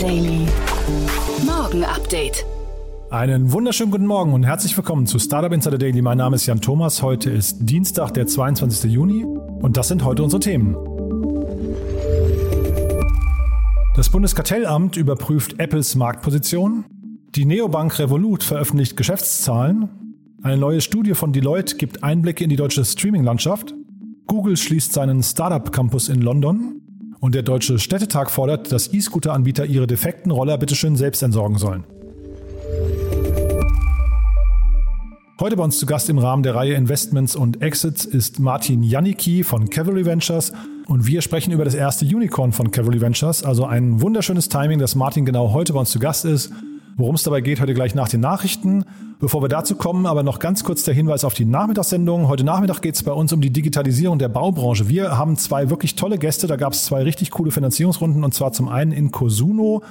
Daily. Morgen Update. Einen wunderschönen guten Morgen und herzlich willkommen zu Startup Insider Daily. Mein Name ist Jan Thomas. Heute ist Dienstag, der 22. Juni und das sind heute unsere Themen. Das Bundeskartellamt überprüft Apples Marktposition. Die Neobank Revolut veröffentlicht Geschäftszahlen. Eine neue Studie von Deloitte gibt Einblicke in die deutsche Streaming-Landschaft. Google schließt seinen Startup Campus in London. Und der Deutsche Städtetag fordert, dass E-Scooter-Anbieter ihre defekten Roller bitteschön selbst entsorgen sollen. Heute bei uns zu Gast im Rahmen der Reihe Investments und Exits ist Martin Janicki von Cavalry Ventures und wir sprechen über das erste Unicorn von Cavalry Ventures. Also ein wunderschönes Timing, dass Martin genau heute bei uns zu Gast ist. Worum es dabei geht, heute gleich nach den Nachrichten. Bevor wir dazu kommen, aber noch ganz kurz der Hinweis auf die Nachmittagssendung. Heute Nachmittag geht es bei uns um die Digitalisierung der Baubranche. Wir haben zwei wirklich tolle Gäste. Da gab es zwei richtig coole Finanzierungsrunden und zwar zum einen in Cosuno.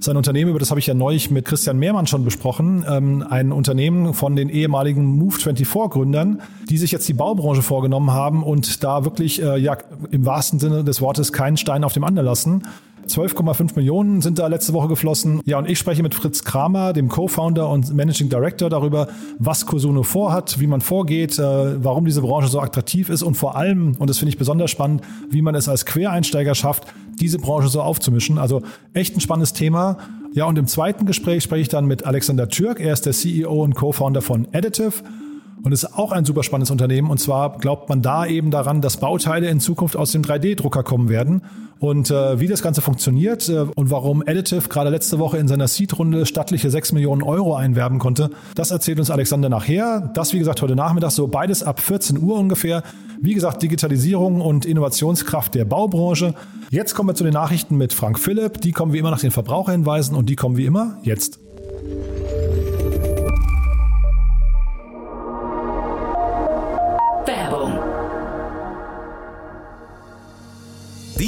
Sein Unternehmen, über das habe ich ja neulich mit Christian Mehrmann schon besprochen, ähm, ein Unternehmen von den ehemaligen Move24-Gründern, die sich jetzt die Baubranche vorgenommen haben und da wirklich äh, ja im wahrsten Sinne des Wortes keinen Stein auf dem anderen lassen 12,5 Millionen sind da letzte Woche geflossen. Ja, und ich spreche mit Fritz Kramer, dem Co-Founder und Managing Director, darüber, was Cosuno vorhat, wie man vorgeht, äh, warum diese Branche so attraktiv ist und vor allem, und das finde ich besonders spannend, wie man es als Quereinsteiger schafft, diese Branche so aufzumischen. Also echt ein spannendes Thema. Ja, und im zweiten Gespräch spreche ich dann mit Alexander Türk. Er ist der CEO und Co-Founder von Additive. Und ist auch ein super spannendes Unternehmen. Und zwar glaubt man da eben daran, dass Bauteile in Zukunft aus dem 3D-Drucker kommen werden. Und äh, wie das Ganze funktioniert äh, und warum Additive gerade letzte Woche in seiner Seed-Runde stattliche 6 Millionen Euro einwerben konnte, das erzählt uns Alexander nachher. Das, wie gesagt, heute Nachmittag, so beides ab 14 Uhr ungefähr. Wie gesagt, Digitalisierung und Innovationskraft der Baubranche. Jetzt kommen wir zu den Nachrichten mit Frank Philipp. Die kommen wie immer nach den Verbraucherhinweisen und die kommen wie immer jetzt.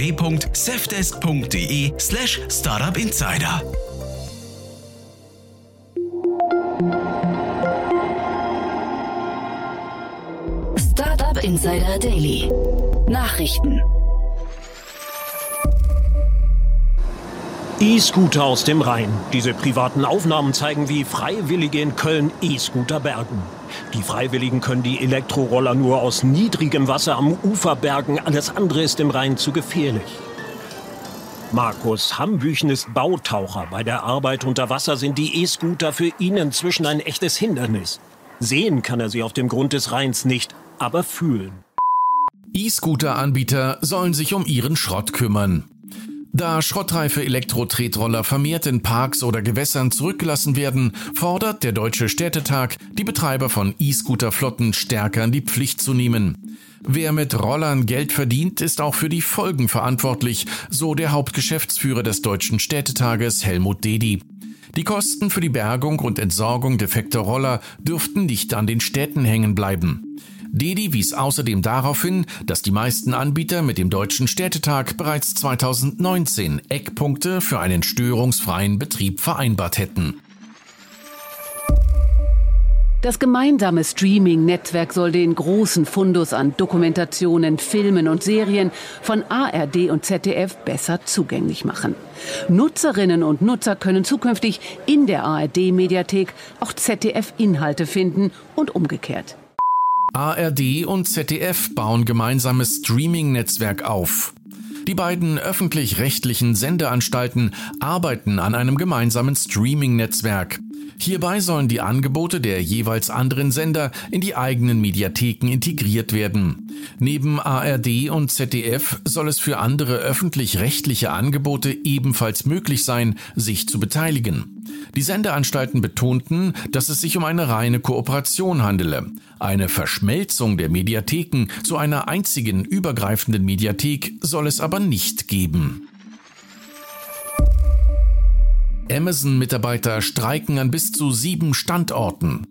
www.safdesk.de slash startupinsider. Startup Insider Daily. Nachrichten. E-Scooter aus dem Rhein. Diese privaten Aufnahmen zeigen, wie Freiwillige in Köln E-Scooter bergen. Die Freiwilligen können die Elektroroller nur aus niedrigem Wasser am Ufer bergen. Alles andere ist im Rhein zu gefährlich. Markus Hambüchen ist Bautaucher. Bei der Arbeit unter Wasser sind die E-Scooter für ihn inzwischen ein echtes Hindernis. Sehen kann er sie auf dem Grund des Rheins nicht, aber fühlen. E-Scooter-Anbieter sollen sich um ihren Schrott kümmern. Da schrottreife Elektro-Tretroller vermehrt in Parks oder Gewässern zurückgelassen werden, fordert der Deutsche Städtetag, die Betreiber von E-Scooter-Flotten stärker in die Pflicht zu nehmen. Wer mit Rollern Geld verdient, ist auch für die Folgen verantwortlich, so der Hauptgeschäftsführer des Deutschen Städtetages Helmut Dedi. Die Kosten für die Bergung und Entsorgung defekter Roller dürften nicht an den Städten hängen bleiben. Dedi wies außerdem darauf hin, dass die meisten Anbieter mit dem Deutschen Städtetag bereits 2019 Eckpunkte für einen störungsfreien Betrieb vereinbart hätten. Das gemeinsame Streaming-Netzwerk soll den großen Fundus an Dokumentationen, Filmen und Serien von ARD und ZDF besser zugänglich machen. Nutzerinnen und Nutzer können zukünftig in der ARD-Mediathek auch ZDF-Inhalte finden und umgekehrt. ARD und ZDF bauen gemeinsames Streaming-Netzwerk auf. Die beiden öffentlich-rechtlichen Sendeanstalten arbeiten an einem gemeinsamen Streaming-Netzwerk. Hierbei sollen die Angebote der jeweils anderen Sender in die eigenen Mediatheken integriert werden. Neben ARD und ZDF soll es für andere öffentlich-rechtliche Angebote ebenfalls möglich sein, sich zu beteiligen. Die Sendeanstalten betonten, dass es sich um eine reine Kooperation handele. Eine Verschmelzung der Mediatheken zu einer einzigen übergreifenden Mediathek soll es aber nicht geben. Amazon-Mitarbeiter streiken an bis zu sieben Standorten.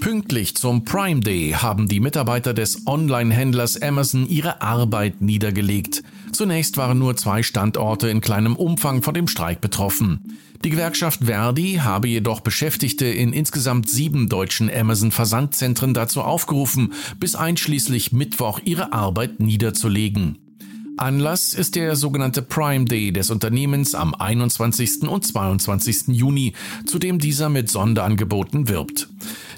Pünktlich zum Prime Day haben die Mitarbeiter des Online-Händlers Amazon ihre Arbeit niedergelegt. Zunächst waren nur zwei Standorte in kleinem Umfang von dem Streik betroffen. Die Gewerkschaft Verdi habe jedoch Beschäftigte in insgesamt sieben deutschen Amazon-Versandzentren dazu aufgerufen, bis einschließlich Mittwoch ihre Arbeit niederzulegen. Anlass ist der sogenannte Prime Day des Unternehmens am 21. und 22. Juni, zu dem dieser mit Sonderangeboten wirbt.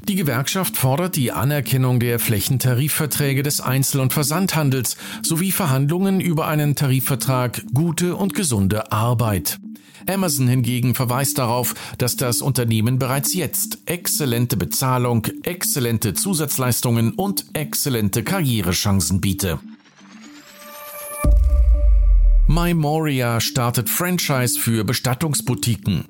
Die Gewerkschaft fordert die Anerkennung der Flächentarifverträge des Einzel- und Versandhandels sowie Verhandlungen über einen Tarifvertrag gute und gesunde Arbeit. Amazon hingegen verweist darauf, dass das Unternehmen bereits jetzt exzellente Bezahlung, exzellente Zusatzleistungen und exzellente Karrierechancen biete. Mymoria startet Franchise für Bestattungsboutiquen.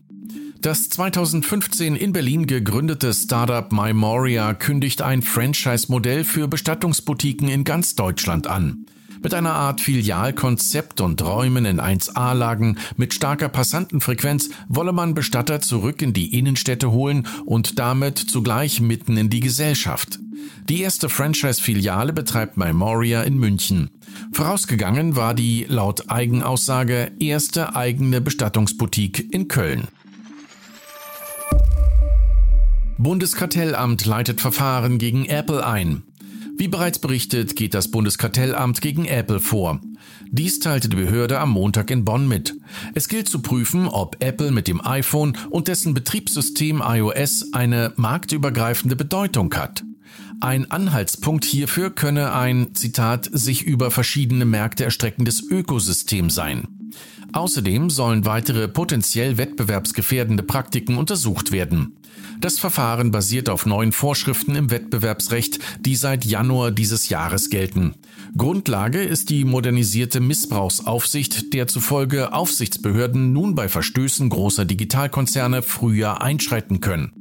Das 2015 in Berlin gegründete Startup Mymoria kündigt ein Franchise-Modell für Bestattungsboutiquen in ganz Deutschland an. Mit einer Art Filialkonzept und Räumen in 1A-Lagen mit starker Passantenfrequenz wolle man Bestatter zurück in die Innenstädte holen und damit zugleich mitten in die Gesellschaft. Die erste Franchise-Filiale betreibt Memoria in München. Vorausgegangen war die laut Eigenaussage erste eigene Bestattungsboutique in Köln. Bundeskartellamt leitet Verfahren gegen Apple ein. Wie bereits berichtet, geht das Bundeskartellamt gegen Apple vor. Dies teilte die Behörde am Montag in Bonn mit. Es gilt zu prüfen, ob Apple mit dem iPhone und dessen Betriebssystem iOS eine marktübergreifende Bedeutung hat. Ein Anhaltspunkt hierfür könne ein, Zitat, sich über verschiedene Märkte erstreckendes Ökosystem sein. Außerdem sollen weitere potenziell wettbewerbsgefährdende Praktiken untersucht werden. Das Verfahren basiert auf neuen Vorschriften im Wettbewerbsrecht, die seit Januar dieses Jahres gelten. Grundlage ist die modernisierte Missbrauchsaufsicht, der zufolge Aufsichtsbehörden nun bei Verstößen großer Digitalkonzerne früher einschreiten können.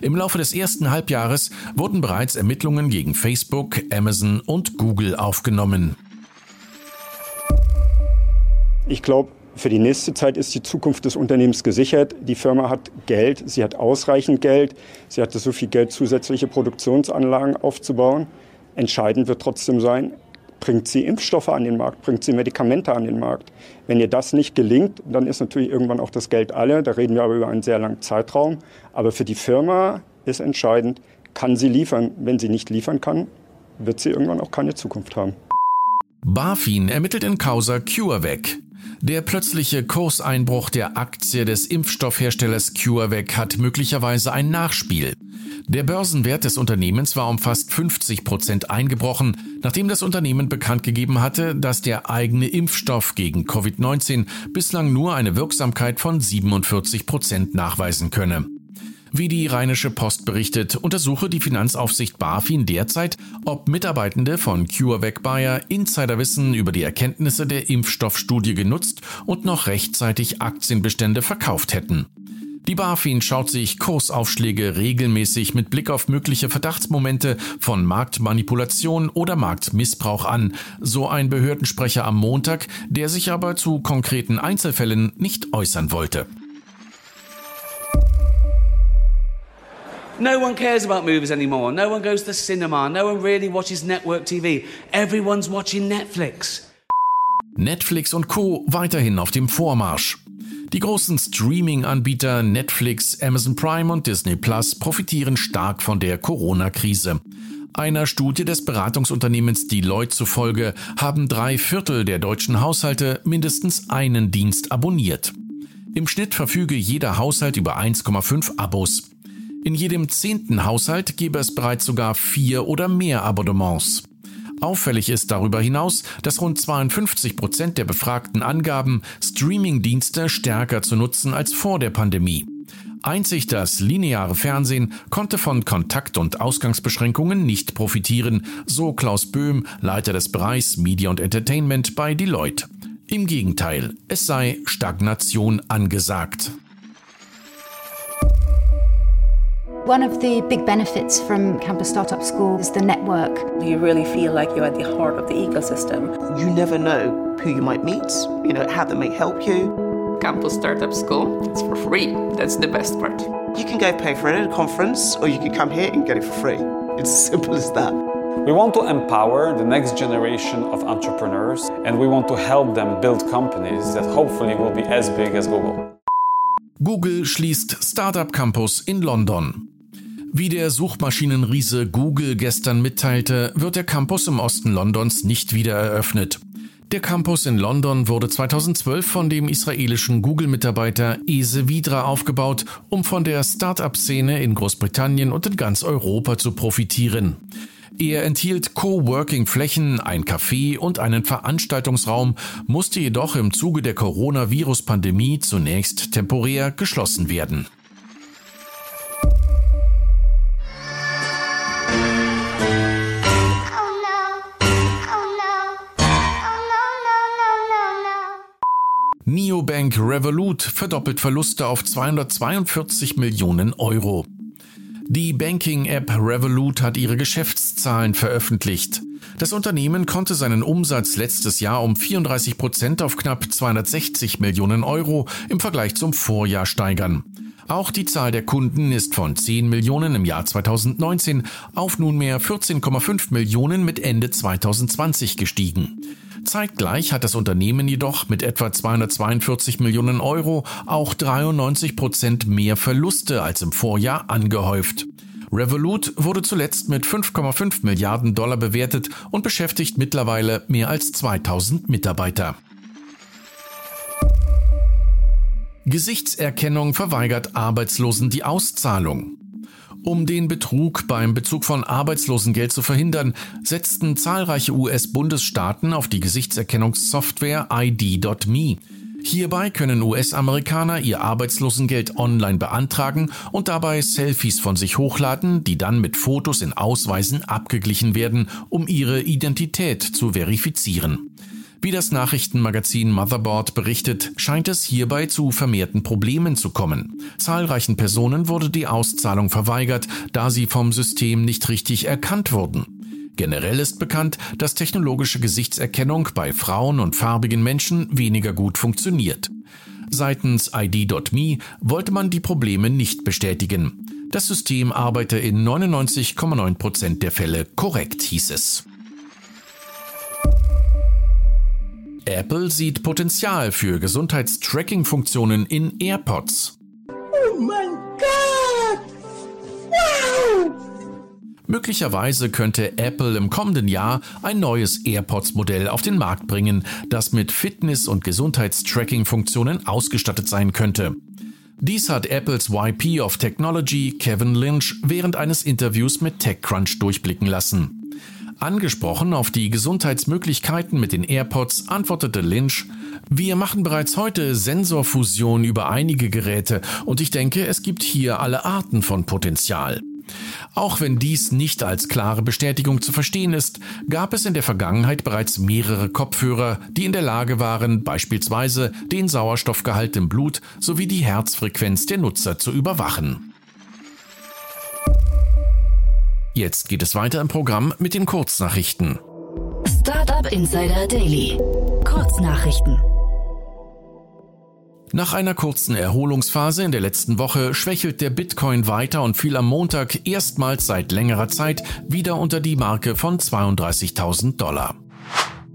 Im Laufe des ersten Halbjahres wurden bereits Ermittlungen gegen Facebook, Amazon und Google aufgenommen. Ich glaube, für die nächste Zeit ist die Zukunft des Unternehmens gesichert. Die Firma hat Geld, sie hat ausreichend Geld, sie hatte so viel Geld, zusätzliche Produktionsanlagen aufzubauen. Entscheidend wird trotzdem sein, bringt sie Impfstoffe an den Markt, bringt sie Medikamente an den Markt. Wenn ihr das nicht gelingt, dann ist natürlich irgendwann auch das Geld alle. Da reden wir aber über einen sehr langen Zeitraum. Aber für die Firma ist entscheidend, kann sie liefern. Wenn sie nicht liefern kann, wird sie irgendwann auch keine Zukunft haben. BaFin ermittelt in Causa CureVac. Der plötzliche Kurseinbruch der Aktie des Impfstoffherstellers CureVac hat möglicherweise ein Nachspiel. Der Börsenwert des Unternehmens war um fast 50 Prozent eingebrochen, nachdem das Unternehmen bekannt gegeben hatte, dass der eigene Impfstoff gegen Covid-19 bislang nur eine Wirksamkeit von 47 Prozent nachweisen könne. Wie die Rheinische Post berichtet, untersuche die Finanzaufsicht BaFin derzeit, ob Mitarbeitende von CureVac Bayer Insiderwissen über die Erkenntnisse der Impfstoffstudie genutzt und noch rechtzeitig Aktienbestände verkauft hätten. Die BaFin schaut sich Kursaufschläge regelmäßig mit Blick auf mögliche Verdachtsmomente von Marktmanipulation oder Marktmissbrauch an, so ein Behördensprecher am Montag, der sich aber zu konkreten Einzelfällen nicht äußern wollte. No one cares about movies anymore. No one goes to the cinema. No one really watches network TV. Everyone's watching Netflix. Netflix und Co. weiterhin auf dem Vormarsch. Die großen Streaming-Anbieter Netflix, Amazon Prime und Disney Plus profitieren stark von der Corona-Krise. Einer Studie des Beratungsunternehmens Deloitte zufolge haben drei Viertel der deutschen Haushalte mindestens einen Dienst abonniert. Im Schnitt verfüge jeder Haushalt über 1,5 Abos. In jedem zehnten Haushalt gäbe es bereits sogar vier oder mehr Abonnements. Auffällig ist darüber hinaus, dass rund 52 Prozent der Befragten angaben, Streamingdienste stärker zu nutzen als vor der Pandemie. Einzig das lineare Fernsehen konnte von Kontakt- und Ausgangsbeschränkungen nicht profitieren, so Klaus Böhm, Leiter des Bereichs Media und Entertainment bei Deloitte. Im Gegenteil, es sei Stagnation angesagt. One of the big benefits from Campus Startup School is the network. You really feel like you're at the heart of the ecosystem. You never know who you might meet, you know, how they may help you. Campus Startup School. It's for free. That's the best part. You can go pay for it at a conference, or you can come here and get it for free. It's as simple as that. We want to empower the next generation of entrepreneurs and we want to help them build companies that hopefully will be as big as Google. Google schließt Startup Campus in London. Wie der Suchmaschinenriese Google gestern mitteilte, wird der Campus im Osten Londons nicht wieder eröffnet. Der Campus in London wurde 2012 von dem israelischen Google-Mitarbeiter Ese Vidra aufgebaut, um von der Start-up-Szene in Großbritannien und in ganz Europa zu profitieren. Er enthielt Coworking-Flächen, ein Café und einen Veranstaltungsraum, musste jedoch im Zuge der Coronavirus-Pandemie zunächst temporär geschlossen werden. Revolut verdoppelt Verluste auf 242 Millionen Euro. Die Banking-App Revolut hat ihre Geschäftszahlen veröffentlicht. Das Unternehmen konnte seinen Umsatz letztes Jahr um 34 Prozent auf knapp 260 Millionen Euro im Vergleich zum Vorjahr steigern. Auch die Zahl der Kunden ist von 10 Millionen im Jahr 2019 auf nunmehr 14,5 Millionen mit Ende 2020 gestiegen. Zeitgleich hat das Unternehmen jedoch mit etwa 242 Millionen Euro auch 93 Prozent mehr Verluste als im Vorjahr angehäuft. Revolut wurde zuletzt mit 5,5 Milliarden Dollar bewertet und beschäftigt mittlerweile mehr als 2000 Mitarbeiter. Gesichtserkennung verweigert Arbeitslosen die Auszahlung. Um den Betrug beim Bezug von Arbeitslosengeld zu verhindern, setzten zahlreiche US-Bundesstaaten auf die Gesichtserkennungssoftware ID.me. Hierbei können US-Amerikaner ihr Arbeitslosengeld online beantragen und dabei Selfies von sich hochladen, die dann mit Fotos in Ausweisen abgeglichen werden, um ihre Identität zu verifizieren. Wie das Nachrichtenmagazin Motherboard berichtet, scheint es hierbei zu vermehrten Problemen zu kommen. Zahlreichen Personen wurde die Auszahlung verweigert, da sie vom System nicht richtig erkannt wurden. Generell ist bekannt, dass technologische Gesichtserkennung bei Frauen und farbigen Menschen weniger gut funktioniert. Seitens ID.me wollte man die Probleme nicht bestätigen. Das System arbeite in 99,9 Prozent der Fälle korrekt, hieß es. Apple sieht Potenzial für Gesundheitstracking-Funktionen in AirPods. Oh mein Gott! Wow! Möglicherweise könnte Apple im kommenden Jahr ein neues AirPods-Modell auf den Markt bringen, das mit Fitness- und Gesundheitstracking-Funktionen ausgestattet sein könnte. Dies hat Apples YP of Technology Kevin Lynch während eines Interviews mit TechCrunch durchblicken lassen. Angesprochen auf die Gesundheitsmöglichkeiten mit den AirPods antwortete Lynch, wir machen bereits heute Sensorfusion über einige Geräte und ich denke, es gibt hier alle Arten von Potenzial. Auch wenn dies nicht als klare Bestätigung zu verstehen ist, gab es in der Vergangenheit bereits mehrere Kopfhörer, die in der Lage waren, beispielsweise den Sauerstoffgehalt im Blut sowie die Herzfrequenz der Nutzer zu überwachen. Jetzt geht es weiter im Programm mit den Kurznachrichten. Startup Insider Daily. Kurznachrichten. Nach einer kurzen Erholungsphase in der letzten Woche schwächelt der Bitcoin weiter und fiel am Montag erstmals seit längerer Zeit wieder unter die Marke von 32.000 Dollar.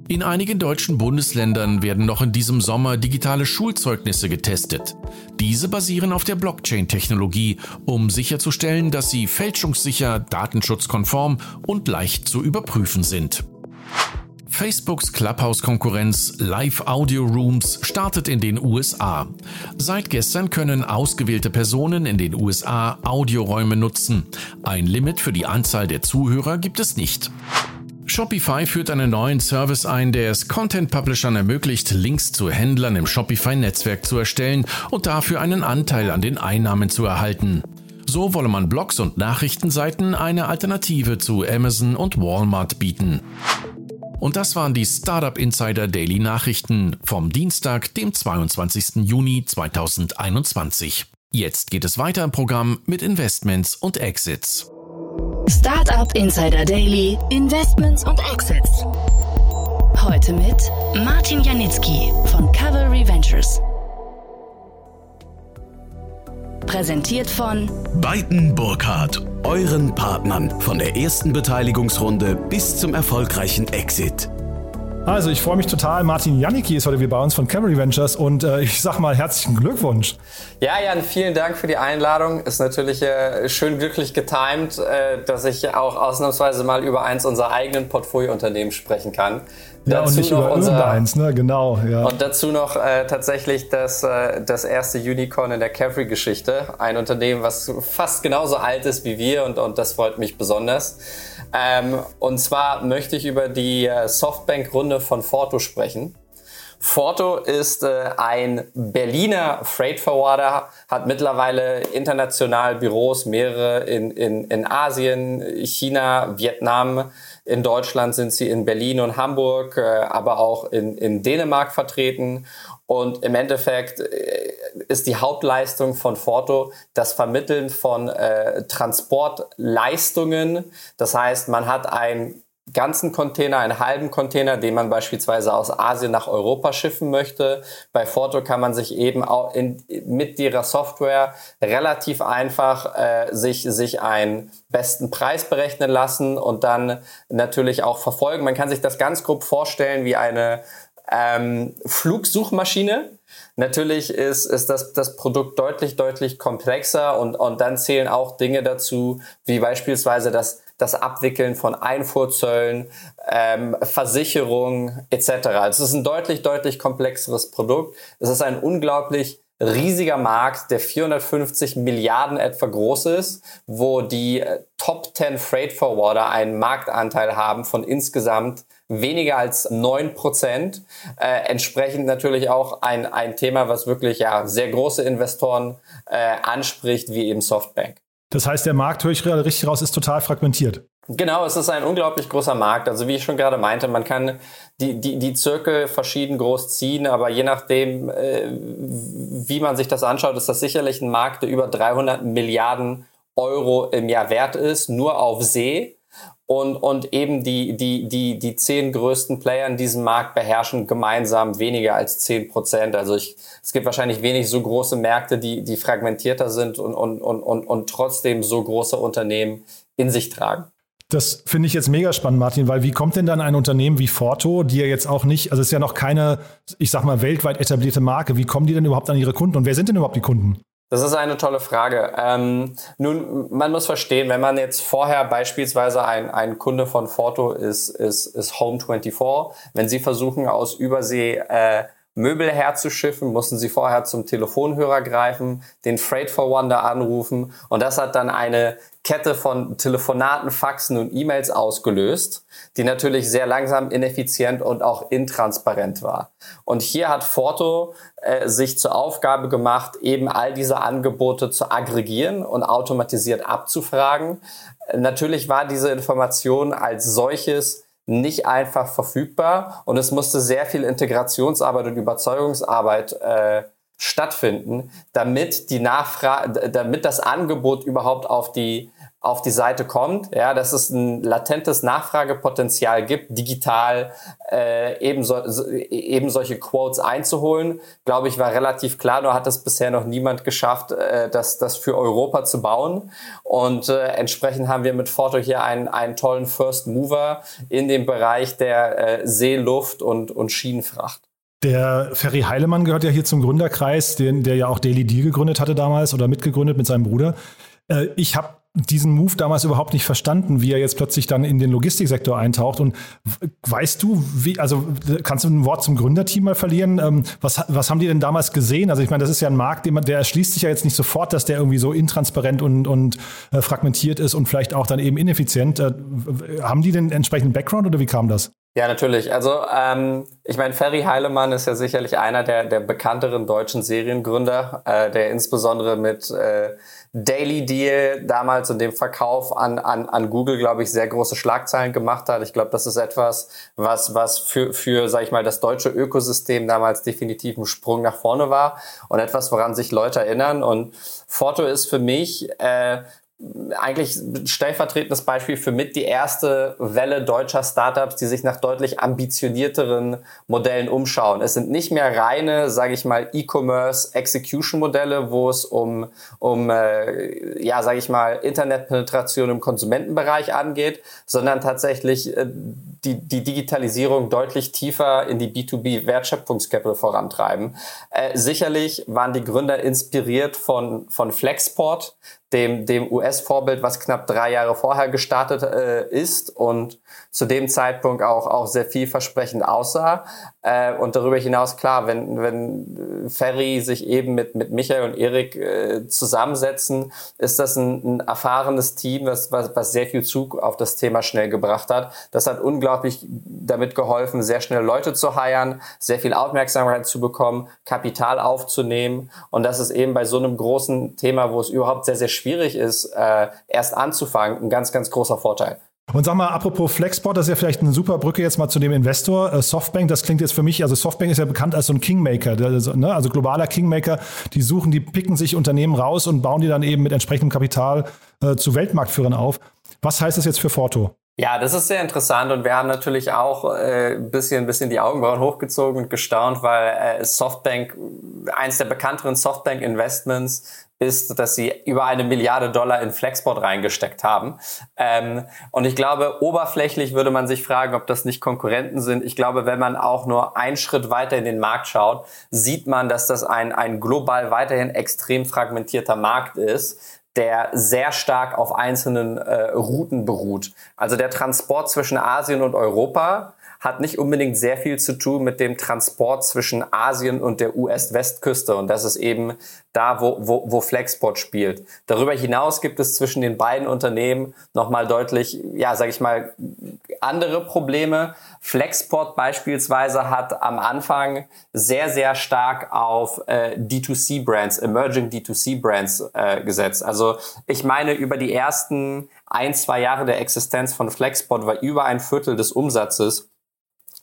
In einigen deutschen Bundesländern werden noch in diesem Sommer digitale Schulzeugnisse getestet. Diese basieren auf der Blockchain-Technologie, um sicherzustellen, dass sie fälschungssicher, datenschutzkonform und leicht zu überprüfen sind. Facebooks Clubhouse-Konkurrenz Live Audio Rooms startet in den USA. Seit gestern können ausgewählte Personen in den USA Audioräume nutzen. Ein Limit für die Anzahl der Zuhörer gibt es nicht. Shopify führt einen neuen Service ein, der es Content-Publishern ermöglicht, Links zu Händlern im Shopify-Netzwerk zu erstellen und dafür einen Anteil an den Einnahmen zu erhalten. So wolle man Blogs und Nachrichtenseiten eine Alternative zu Amazon und Walmart bieten. Und das waren die Startup Insider Daily Nachrichten vom Dienstag, dem 22. Juni 2021. Jetzt geht es weiter im Programm mit Investments und Exits. Startup Insider Daily, Investments und Exits. Heute mit Martin Janicki von Cavalry Ventures. Präsentiert von Biden Burkhardt, euren Partnern von der ersten Beteiligungsrunde bis zum erfolgreichen Exit. Also ich freue mich total. Martin Janicki ist heute wieder bei uns von Cavalry Ventures und äh, ich sag mal herzlichen Glückwunsch. Ja, Jan, vielen Dank für die Einladung. Ist natürlich äh, schön glücklich getimt, äh, dass ich auch ausnahmsweise mal über eins unserer eigenen Portfoliounternehmen sprechen kann. Ja, dazu und nicht über unser, irgendeins, ne? Genau, ja. Und dazu noch äh, tatsächlich das, äh, das erste Unicorn in der Cavalry-Geschichte. Ein Unternehmen, was fast genauso alt ist wie wir und, und das freut mich besonders. Ähm, und zwar möchte ich über die äh, Softbank-Runde von Forto sprechen. Forto ist äh, ein Berliner Freight Forwarder, hat mittlerweile international Büros, mehrere in, in, in Asien, China, Vietnam. In Deutschland sind sie in Berlin und Hamburg, äh, aber auch in, in Dänemark vertreten. Und im Endeffekt äh, ist die Hauptleistung von Forto das Vermitteln von äh, Transportleistungen. Das heißt, man hat ein ganzen Container, einen halben Container, den man beispielsweise aus Asien nach Europa schiffen möchte. Bei Forto kann man sich eben auch in, mit ihrer Software relativ einfach äh, sich, sich einen besten Preis berechnen lassen und dann natürlich auch verfolgen. Man kann sich das ganz grob vorstellen wie eine ähm, Flugsuchmaschine. Natürlich ist, ist das, das Produkt deutlich, deutlich komplexer und, und dann zählen auch Dinge dazu, wie beispielsweise das das Abwickeln von Einfuhrzöllen, ähm, Versicherungen etc. Also es ist ein deutlich, deutlich komplexeres Produkt. Es ist ein unglaublich riesiger Markt, der 450 Milliarden etwa groß ist, wo die äh, Top 10 Freight Forwarder einen Marktanteil haben von insgesamt weniger als neun Prozent. Äh, entsprechend natürlich auch ein, ein Thema, was wirklich ja sehr große Investoren äh, anspricht, wie eben Softbank. Das heißt, der Markt, höre ich gerade richtig raus, ist total fragmentiert. Genau, es ist ein unglaublich großer Markt. Also wie ich schon gerade meinte, man kann die, die, die Zirkel verschieden groß ziehen, aber je nachdem, äh, wie man sich das anschaut, ist das sicherlich ein Markt, der über 300 Milliarden Euro im Jahr wert ist, nur auf See und, und eben die, die, die, die zehn größten Player in diesem Markt beherrschen gemeinsam weniger als zehn Prozent. Also ich, es gibt wahrscheinlich wenig so große Märkte, die, die fragmentierter sind und, und, und, und, und trotzdem so große Unternehmen in sich tragen. Das finde ich jetzt mega spannend, Martin, weil wie kommt denn dann ein Unternehmen wie Forto, die ja jetzt auch nicht, also es ist ja noch keine, ich sag mal, weltweit etablierte Marke, wie kommen die denn überhaupt an ihre Kunden und wer sind denn überhaupt die Kunden? Das ist eine tolle Frage. Ähm, nun, man muss verstehen, wenn man jetzt vorher beispielsweise ein, ein Kunde von Forto ist, ist, ist Home24, wenn sie versuchen aus Übersee äh, Möbel herzuschiffen, mussten sie vorher zum Telefonhörer greifen, den Freight Forwarder anrufen und das hat dann eine Kette von Telefonaten, Faxen und E-Mails ausgelöst, die natürlich sehr langsam, ineffizient und auch intransparent war. Und hier hat Forto äh, sich zur Aufgabe gemacht, eben all diese Angebote zu aggregieren und automatisiert abzufragen. Natürlich war diese Information als solches nicht einfach verfügbar und es musste sehr viel Integrationsarbeit und Überzeugungsarbeit äh, stattfinden, damit die Nachfrage, damit das Angebot überhaupt auf die auf die Seite kommt, ja, dass es ein latentes Nachfragepotenzial gibt, digital äh, eben, so, eben solche Quotes einzuholen, glaube ich, war relativ klar. Nur hat es bisher noch niemand geschafft, äh, das, das für Europa zu bauen. Und äh, entsprechend haben wir mit Forto hier einen, einen tollen First Mover in dem Bereich der äh, See, und, und Schienenfracht. Der Ferry Heilemann gehört ja hier zum Gründerkreis, den, der ja auch Daily Deal gegründet hatte damals oder mitgegründet mit seinem Bruder. Äh, ich habe diesen Move damals überhaupt nicht verstanden, wie er jetzt plötzlich dann in den Logistiksektor eintaucht. Und weißt du, wie, also kannst du ein Wort zum Gründerteam mal verlieren? Ähm, was, was haben die denn damals gesehen? Also ich meine, das ist ja ein Markt, der erschließt sich ja jetzt nicht sofort, dass der irgendwie so intransparent und, und äh, fragmentiert ist und vielleicht auch dann eben ineffizient. Äh, haben die den entsprechenden Background oder wie kam das? Ja, natürlich. Also ähm, ich meine, Ferry Heilemann ist ja sicherlich einer der, der bekannteren deutschen Seriengründer, äh, der insbesondere mit äh, Daily Deal damals und dem Verkauf an, an, an Google, glaube ich, sehr große Schlagzeilen gemacht hat. Ich glaube, das ist etwas, was, was für, für, sag ich mal, das deutsche Ökosystem damals definitiv ein Sprung nach vorne war und etwas, woran sich Leute erinnern. Und Forto ist für mich äh, eigentlich stellvertretendes Beispiel für mit die erste Welle deutscher Startups, die sich nach deutlich ambitionierteren Modellen umschauen. Es sind nicht mehr reine, sage ich mal, E-Commerce Execution Modelle, wo es um um äh, ja, sage ich mal, Internetpenetration im Konsumentenbereich angeht, sondern tatsächlich äh, die, die Digitalisierung deutlich tiefer in die B2B Wertschöpfungskette vorantreiben. Äh, sicherlich waren die Gründer inspiriert von von Flexport, dem, dem US-Vorbild, was knapp drei Jahre vorher gestartet äh, ist und zu dem Zeitpunkt auch, auch sehr vielversprechend aussah. Äh, und darüber hinaus, klar, wenn, wenn Ferry sich eben mit, mit Michael und Erik äh, zusammensetzen, ist das ein, ein erfahrenes Team, was, was, was sehr viel Zug auf das Thema schnell gebracht hat. Das hat unglaublich damit geholfen, sehr schnell Leute zu heiern, sehr viel Aufmerksamkeit zu bekommen, Kapital aufzunehmen. Und das ist eben bei so einem großen Thema, wo es überhaupt sehr, sehr schwierig ist, äh, erst anzufangen, ein ganz, ganz großer Vorteil. Und sag mal, apropos Flexport, das ist ja vielleicht eine super Brücke jetzt mal zu dem Investor. Äh, Softbank, das klingt jetzt für mich, also Softbank ist ja bekannt als so ein Kingmaker, also, ne, also globaler Kingmaker. Die suchen, die picken sich Unternehmen raus und bauen die dann eben mit entsprechendem Kapital äh, zu Weltmarktführern auf. Was heißt das jetzt für Forto? Ja, das ist sehr interessant und wir haben natürlich auch äh, ein bisschen, bisschen die Augenbrauen hochgezogen und gestaunt, weil äh, Softbank, eins der bekannteren Softbank-Investments, ist, dass sie über eine Milliarde Dollar in Flexport reingesteckt haben. Ähm, und ich glaube, oberflächlich würde man sich fragen, ob das nicht Konkurrenten sind. Ich glaube, wenn man auch nur einen Schritt weiter in den Markt schaut, sieht man, dass das ein, ein global weiterhin extrem fragmentierter Markt ist der sehr stark auf einzelnen äh, Routen beruht. Also der Transport zwischen Asien und Europa hat nicht unbedingt sehr viel zu tun mit dem Transport zwischen Asien und der US-Westküste. Und das ist eben da, wo, wo, wo Flexport spielt. Darüber hinaus gibt es zwischen den beiden Unternehmen nochmal deutlich, ja, sage ich mal, andere Probleme. Flexport beispielsweise hat am Anfang sehr, sehr stark auf äh, D2C-Brands, Emerging D2C-Brands äh, gesetzt. Also ich meine, über die ersten ein, zwei Jahre der Existenz von Flexport war über ein Viertel des Umsatzes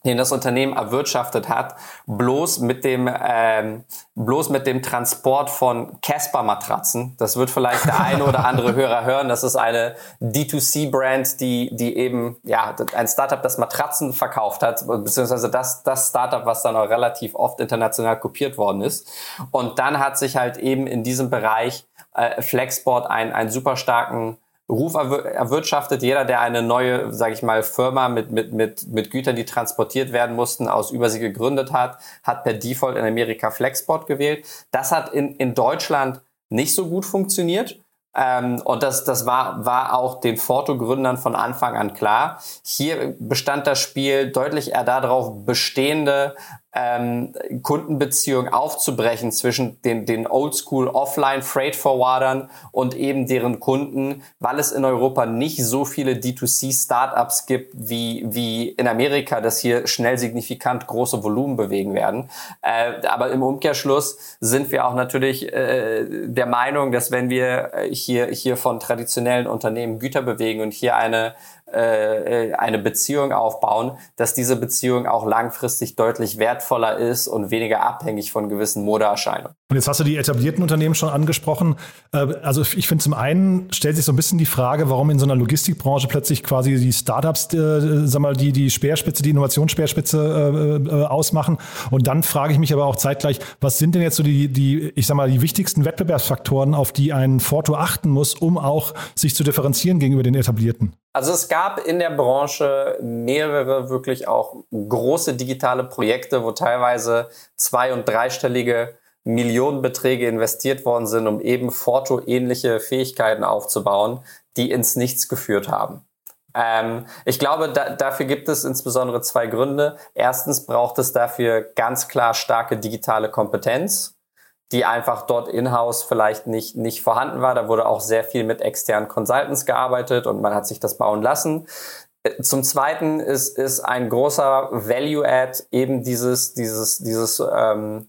den das Unternehmen erwirtschaftet hat, bloß mit dem ähm, bloß mit dem Transport von Casper Matratzen. Das wird vielleicht der eine oder andere Hörer hören. Das ist eine D2C-Brand, die die eben ja ein Startup, das Matratzen verkauft hat, beziehungsweise das das Startup, was dann auch relativ oft international kopiert worden ist. Und dann hat sich halt eben in diesem Bereich äh, Flexport einen einen super starken Ruf erwirtschaftet. Jeder, der eine neue, sage ich mal, Firma mit, mit, mit, mit Gütern, die transportiert werden mussten, aus Übersee gegründet hat, hat per Default in Amerika Flexport gewählt. Das hat in, in Deutschland nicht so gut funktioniert. Ähm, und das, das war, war auch den Forto-Gründern von Anfang an klar. Hier bestand das Spiel deutlich eher darauf, bestehende ähm, Kundenbeziehungen aufzubrechen zwischen den, den Oldschool Offline Freight Forwardern und eben deren Kunden, weil es in Europa nicht so viele D2C Startups gibt wie, wie in Amerika, dass hier schnell signifikant große Volumen bewegen werden. Äh, aber im Umkehrschluss sind wir auch natürlich äh, der Meinung, dass wenn wir hier, hier von traditionellen Unternehmen Güter bewegen und hier eine äh, äh, eine Beziehung aufbauen, dass diese Beziehung auch langfristig deutlich wertvoller ist und weniger abhängig von gewissen Modeerscheinungen. Und jetzt hast du die etablierten Unternehmen schon angesprochen. Äh, also ich finde zum einen stellt sich so ein bisschen die Frage, warum in so einer Logistikbranche plötzlich quasi die Startups, äh, sag mal, die die Speerspitze, die Innovationsspeerspitze äh, ausmachen. Und dann frage ich mich aber auch zeitgleich, was sind denn jetzt so die, die, ich sag mal, die wichtigsten Wettbewerbsfaktoren, auf die ein Forto achten muss, um auch sich zu differenzieren gegenüber den etablierten? Also es gab in der Branche mehrere wirklich auch große digitale Projekte, wo teilweise zwei- und dreistellige Millionenbeträge investiert worden sind, um eben Forto-ähnliche Fähigkeiten aufzubauen, die ins Nichts geführt haben. Ähm, ich glaube, da, dafür gibt es insbesondere zwei Gründe. Erstens braucht es dafür ganz klar starke digitale Kompetenz die einfach dort in-house vielleicht nicht, nicht vorhanden war. Da wurde auch sehr viel mit externen Consultants gearbeitet und man hat sich das bauen lassen. Äh, zum Zweiten ist, ist ein großer Value-Add eben dieses, dieses, dieses ähm,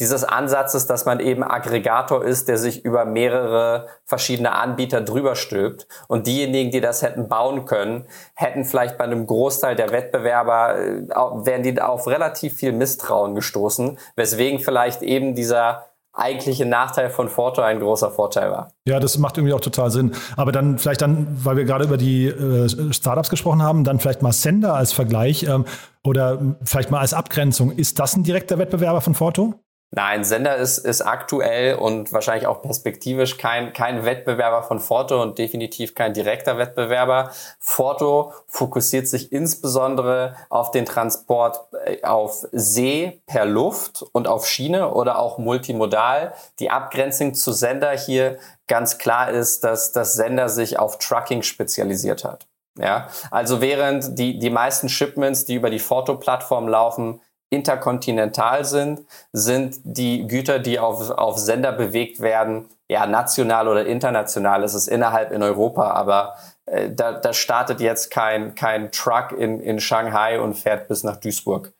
dieses Ansatzes, dass man eben Aggregator ist, der sich über mehrere verschiedene Anbieter drüber stülpt. Und diejenigen, die das hätten bauen können, hätten vielleicht bei einem Großteil der Wettbewerber, äh, wären die auf relativ viel Misstrauen gestoßen, weswegen vielleicht eben dieser eigentliche Nachteil von Forto ein großer Vorteil war. Ja, das macht irgendwie auch total Sinn. Aber dann vielleicht dann, weil wir gerade über die äh, Startups gesprochen haben, dann vielleicht mal Sender als Vergleich ähm, oder vielleicht mal als Abgrenzung. Ist das ein direkter Wettbewerber von Forto? Nein, Sender ist, ist aktuell und wahrscheinlich auch perspektivisch kein, kein Wettbewerber von Forto und definitiv kein direkter Wettbewerber. Forto fokussiert sich insbesondere auf den Transport äh, auf See per Luft und auf Schiene oder auch multimodal. Die Abgrenzung zu Sender hier ganz klar ist, dass das Sender sich auf Trucking spezialisiert hat. Ja, also während die, die meisten Shipments, die über die Forto-Plattform laufen, interkontinental sind, sind die Güter, die auf, auf Sender bewegt werden, ja, national oder international ist es innerhalb in Europa, aber äh, da, da startet jetzt kein, kein Truck in, in Shanghai und fährt bis nach Duisburg.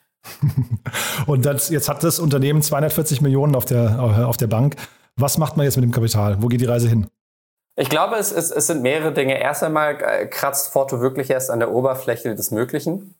und das, jetzt hat das Unternehmen 240 Millionen auf der, auf der Bank. Was macht man jetzt mit dem Kapital? Wo geht die Reise hin? Ich glaube, es, es, es sind mehrere Dinge. Erst einmal äh, kratzt Forto wirklich erst an der Oberfläche des Möglichen.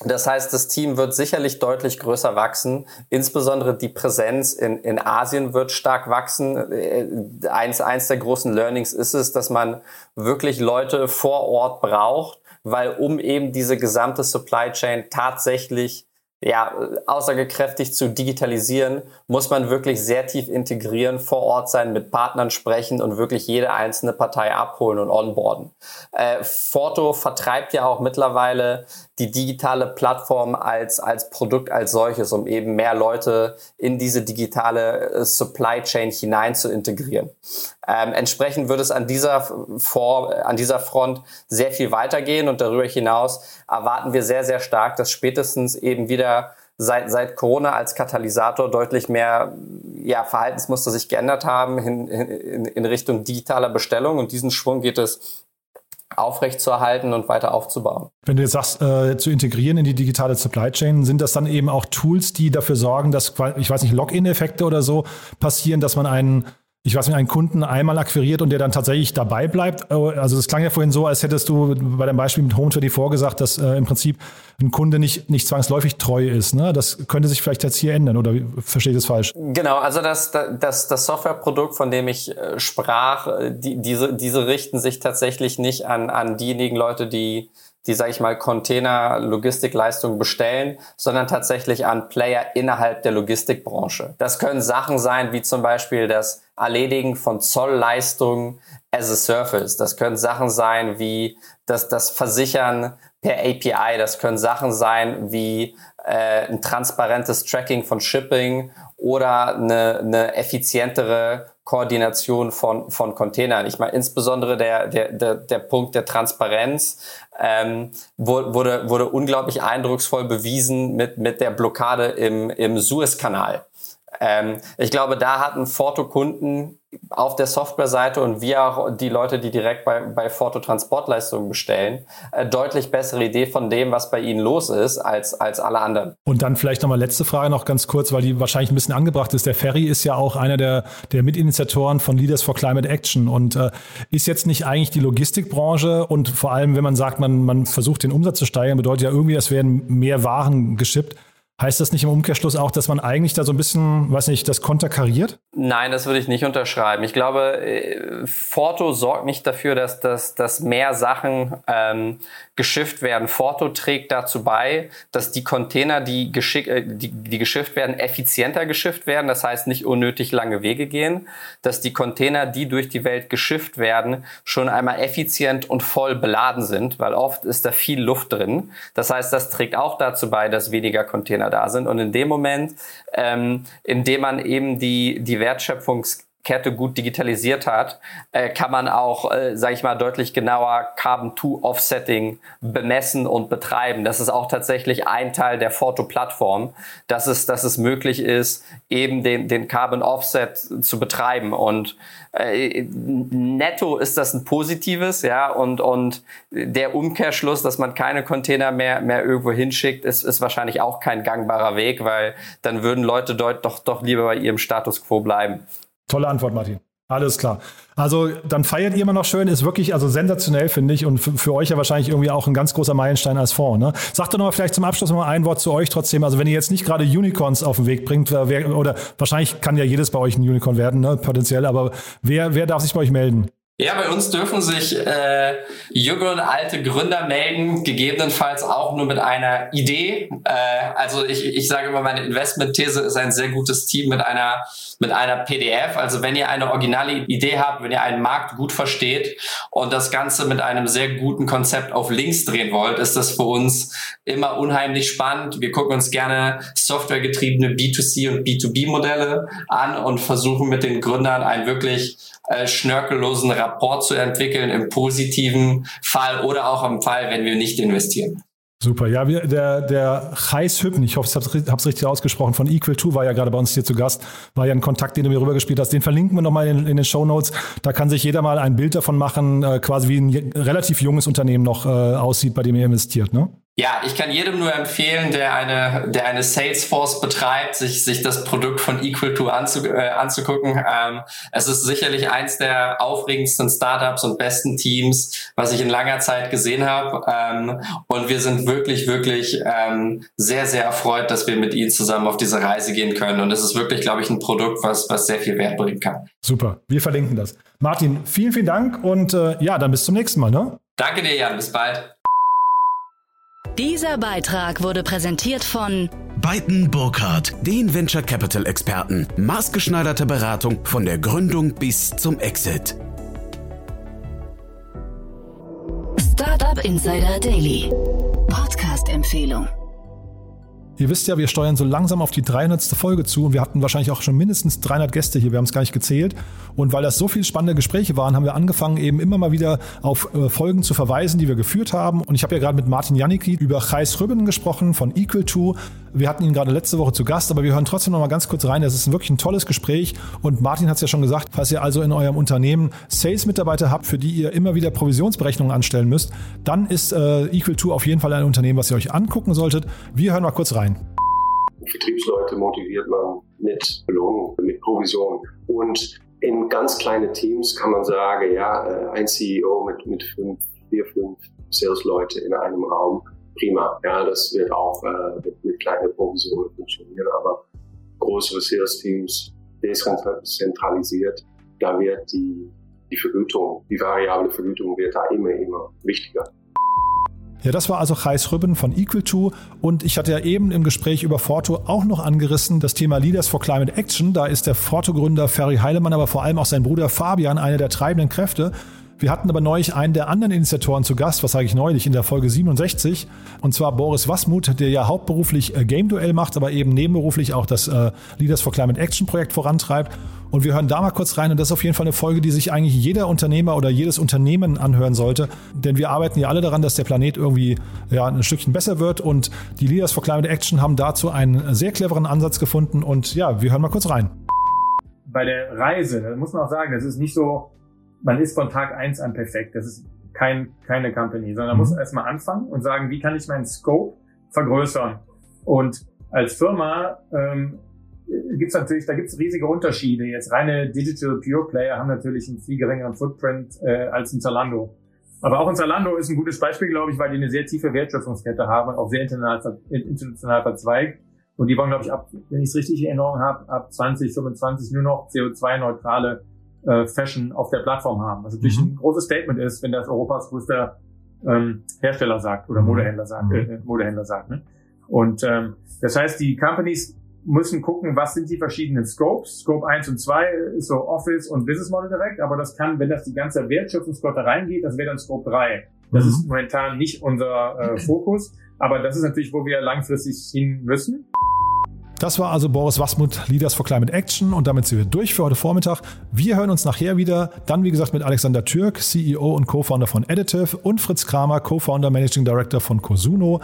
Das heißt, das Team wird sicherlich deutlich größer wachsen. Insbesondere die Präsenz in, in Asien wird stark wachsen. Äh, eins, eins der großen Learnings ist es, dass man wirklich Leute vor Ort braucht, weil um eben diese gesamte Supply Chain tatsächlich ja, aussagekräftig zu digitalisieren, muss man wirklich sehr tief integrieren, vor Ort sein, mit Partnern sprechen und wirklich jede einzelne Partei abholen und onboarden. Äh, Forto vertreibt ja auch mittlerweile die digitale Plattform als, als Produkt als solches, um eben mehr Leute in diese digitale äh, Supply Chain hinein zu integrieren. Ähm, entsprechend wird es an dieser, Vor an dieser Front sehr viel weitergehen und darüber hinaus erwarten wir sehr, sehr stark, dass spätestens eben wieder seit, seit Corona als Katalysator deutlich mehr ja, Verhaltensmuster sich geändert haben in, in, in Richtung digitaler Bestellung und diesen Schwung geht es aufrechtzuerhalten und weiter aufzubauen. Wenn du jetzt sagst, äh, zu integrieren in die digitale Supply Chain, sind das dann eben auch Tools, die dafür sorgen, dass, ich weiß nicht, Login-Effekte oder so passieren, dass man einen ich weiß nicht, einen Kunden einmal akquiriert und der dann tatsächlich dabei bleibt. Also das klang ja vorhin so, als hättest du bei dem Beispiel mit Home24 gesagt, dass äh, im Prinzip ein Kunde nicht, nicht zwangsläufig treu ist. Ne? Das könnte sich vielleicht jetzt hier ändern oder verstehe ich das falsch? Genau, also das, das, das Softwareprodukt, von dem ich äh, sprach, äh, die, diese, diese richten sich tatsächlich nicht an, an diejenigen Leute, die die, sage ich mal, Container-Logistikleistungen bestellen, sondern tatsächlich an Player innerhalb der Logistikbranche. Das können Sachen sein, wie zum Beispiel das Erledigen von Zollleistungen as a Service. Das können Sachen sein wie das, das Versichern per API. Das können Sachen sein wie äh, ein transparentes Tracking von Shipping oder eine, eine effizientere Koordination von, von Containern. Ich meine, insbesondere der, der, der, der Punkt der Transparenz ähm, wurde, wurde unglaublich eindrucksvoll bewiesen mit, mit der Blockade im, im Suezkanal. Ähm, ich glaube, da hatten Forto-Kunden auf der Softwareseite und wir auch die Leute, die direkt bei, bei Forto Transportleistungen bestellen, äh, deutlich bessere Idee von dem, was bei ihnen los ist, als, als alle anderen. Und dann vielleicht nochmal letzte Frage noch ganz kurz, weil die wahrscheinlich ein bisschen angebracht ist. Der Ferry ist ja auch einer der, der Mitinitiatoren von Leaders for Climate Action und äh, ist jetzt nicht eigentlich die Logistikbranche und vor allem, wenn man sagt, man, man versucht den Umsatz zu steigern, bedeutet ja irgendwie, es werden mehr Waren geschippt. Heißt das nicht im Umkehrschluss auch, dass man eigentlich da so ein bisschen, weiß nicht, das konterkariert? Nein, das würde ich nicht unterschreiben. Ich glaube, äh, Forto sorgt nicht dafür, dass, dass, dass mehr Sachen ähm, geschifft werden. Forto trägt dazu bei, dass die Container, die, geschick, äh, die, die geschifft werden, effizienter geschifft werden. Das heißt, nicht unnötig lange Wege gehen. Dass die Container, die durch die Welt geschifft werden, schon einmal effizient und voll beladen sind, weil oft ist da viel Luft drin. Das heißt, das trägt auch dazu bei, dass weniger Container Container da sind. Und in dem Moment, ähm, in dem man eben die, die Wertschöpfungskette gut digitalisiert hat, äh, kann man auch, äh, sage ich mal, deutlich genauer Carbon-2-Offsetting bemessen und betreiben. Das ist auch tatsächlich ein Teil der Forto-Plattform, dass es, dass es möglich ist, eben den, den Carbon-Offset zu betreiben. Und äh, netto ist das ein positives, ja, und, und der Umkehrschluss, dass man keine Container mehr, mehr irgendwo hinschickt, ist, ist wahrscheinlich auch kein gangbarer Weg, weil dann würden Leute dort doch, doch lieber bei ihrem Status quo bleiben. Tolle Antwort, Martin. Alles klar. Also dann feiert ihr immer noch schön, ist wirklich also sensationell, finde ich, und für, euch ja wahrscheinlich irgendwie auch ein ganz großer Meilenstein als Fonds. Ne? Sagt doch noch mal vielleicht zum Abschluss noch mal ein Wort zu euch trotzdem. Also wenn ihr jetzt nicht gerade Unicorns auf den Weg bringt, wer, oder wahrscheinlich kann ja jedes bei euch ein Unicorn werden, ne, potenziell, aber wer, wer darf sich bei euch melden? Ja, bei uns dürfen sich äh, junge und alte Gründer melden, gegebenenfalls auch nur mit einer Idee. Äh, also ich, ich sage immer, meine Investmentthese ist ein sehr gutes Team mit einer mit einer PDF. Also wenn ihr eine originale Idee habt, wenn ihr einen Markt gut versteht und das Ganze mit einem sehr guten Konzept auf links drehen wollt, ist das für uns immer unheimlich spannend. Wir gucken uns gerne softwaregetriebene B2C und B2B Modelle an und versuchen mit den Gründern ein wirklich äh, schnörkellosen Rapport zu entwickeln im positiven Fall oder auch im Fall, wenn wir nicht investieren. Super, ja, wir, der, der Heiß Hüppen, ich hoffe, ich habe es richtig ausgesprochen, von Equal 2 war ja gerade bei uns hier zu Gast, war ja ein Kontakt, den du mir rübergespielt hast. Den verlinken wir nochmal in, in den Show Notes. Da kann sich jeder mal ein Bild davon machen, äh, quasi wie ein relativ junges Unternehmen noch äh, aussieht, bei dem ihr investiert, ne? Ja, ich kann jedem nur empfehlen, der eine, der eine Salesforce betreibt, sich, sich das Produkt von Equal to anzu, äh, anzugucken. Ähm, es ist sicherlich eins der aufregendsten Startups und besten Teams, was ich in langer Zeit gesehen habe. Ähm, und wir sind wirklich, wirklich ähm, sehr, sehr erfreut, dass wir mit Ihnen zusammen auf diese Reise gehen können. Und es ist wirklich, glaube ich, ein Produkt, was, was sehr viel Wert bringen kann. Super, wir verlinken das. Martin, vielen, vielen Dank und äh, ja, dann bis zum nächsten Mal. Ne? Danke dir, Jan. Bis bald. Dieser Beitrag wurde präsentiert von Beiten Burkhardt, den Venture Capital Experten. Maßgeschneiderte Beratung von der Gründung bis zum Exit. Startup Insider Daily. Podcast-Empfehlung. Ihr wisst ja, wir steuern so langsam auf die 300. Folge zu und wir hatten wahrscheinlich auch schon mindestens 300 Gäste hier. Wir haben es gar nicht gezählt. Und weil das so viele spannende Gespräche waren, haben wir angefangen, eben immer mal wieder auf äh, Folgen zu verweisen, die wir geführt haben. Und ich habe ja gerade mit Martin Janicki über Chais Rübben gesprochen von Equal to. Wir hatten ihn gerade letzte Woche zu Gast, aber wir hören trotzdem noch mal ganz kurz rein. Das ist wirklich ein tolles Gespräch. Und Martin hat es ja schon gesagt, falls ihr also in eurem Unternehmen Sales-Mitarbeiter habt, für die ihr immer wieder Provisionsberechnungen anstellen müsst, dann ist äh, Equal to auf jeden Fall ein Unternehmen, was ihr euch angucken solltet. Wir hören mal kurz rein. Vertriebsleute motiviert man mit Belohnung, mit Provision. Und in ganz kleine Teams kann man sagen, ja, äh, ein CEO mit, mit fünf, vier, fünf Sales-Leute in einem Raum, prima. Ja, das wird auch äh, mit, mit kleinen Provisionen funktionieren, aber größere Sales-Teams dezentralisiert, da wird die, die Vergütung, die variable Vergütung wird da immer, immer wichtiger. Ja, das war also Chais Rübben von Equal2 und ich hatte ja eben im Gespräch über Forto auch noch angerissen das Thema Leaders for Climate Action. Da ist der Forto-Gründer Ferry Heilemann, aber vor allem auch sein Bruder Fabian einer der treibenden Kräfte. Wir hatten aber neulich einen der anderen Initiatoren zu Gast, was sage ich neulich, in der Folge 67, und zwar Boris Wasmuth, der ja hauptberuflich äh, Game Duell macht, aber eben nebenberuflich auch das äh, Leaders for Climate Action Projekt vorantreibt. Und wir hören da mal kurz rein und das ist auf jeden Fall eine Folge, die sich eigentlich jeder Unternehmer oder jedes Unternehmen anhören sollte, denn wir arbeiten ja alle daran, dass der Planet irgendwie ja, ein Stückchen besser wird und die Leaders for Climate Action haben dazu einen sehr cleveren Ansatz gefunden und ja, wir hören mal kurz rein. Bei der Reise, da muss man auch sagen, das ist nicht so, man ist von Tag eins an perfekt. Das ist kein, keine Company, sondern man mhm. muss erstmal anfangen und sagen, wie kann ich meinen Scope vergrößern? Und als Firma ähm, gibt's natürlich, da gibt's riesige Unterschiede. Jetzt reine Digital Pure Player haben natürlich einen viel geringeren Footprint äh, als ein Zalando. Aber auch ein Zalando ist ein gutes Beispiel, glaube ich, weil die eine sehr tiefe Wertschöpfungskette haben und auch sehr international, international verzweigt. Und die wollen, glaube ich, ab, wenn ich es richtig in Erinnerung habe, ab 2025 nur noch CO2-neutrale äh, Fashion auf der Plattform haben. Was natürlich mhm. ein großes Statement ist, wenn das Europas größter ähm, Hersteller sagt oder mhm. Modehändler sagt, mhm. äh, Modehändler sagt. Ne? Und ähm, das heißt, die Companies müssen gucken, was sind die verschiedenen Scopes. Scope 1 und 2 ist so Office und Business Model direkt, aber das kann, wenn das die ganze Wertschöpfungsflotte reingeht, das wäre dann Scope 3. Das mhm. ist momentan nicht unser äh, Fokus, aber das ist natürlich, wo wir langfristig hin müssen. Das war also Boris Wasmut, Leaders for Climate Action und damit sind wir durch für heute Vormittag. Wir hören uns nachher wieder, dann wie gesagt mit Alexander Türk, CEO und Co-Founder von Additive und Fritz Kramer, Co-Founder Managing Director von Cosuno.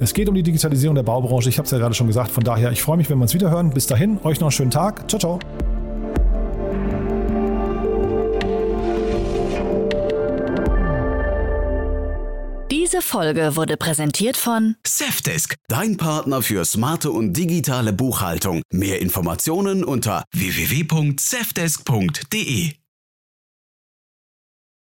Es geht um die Digitalisierung der Baubranche, ich habe es ja gerade schon gesagt, von daher ich freue mich, wenn wir uns wieder hören. Bis dahin, euch noch einen schönen Tag. Ciao, ciao. Diese Folge wurde präsentiert von Safdesk, dein Partner für smarte und digitale Buchhaltung. Mehr Informationen unter www.safdesk.de.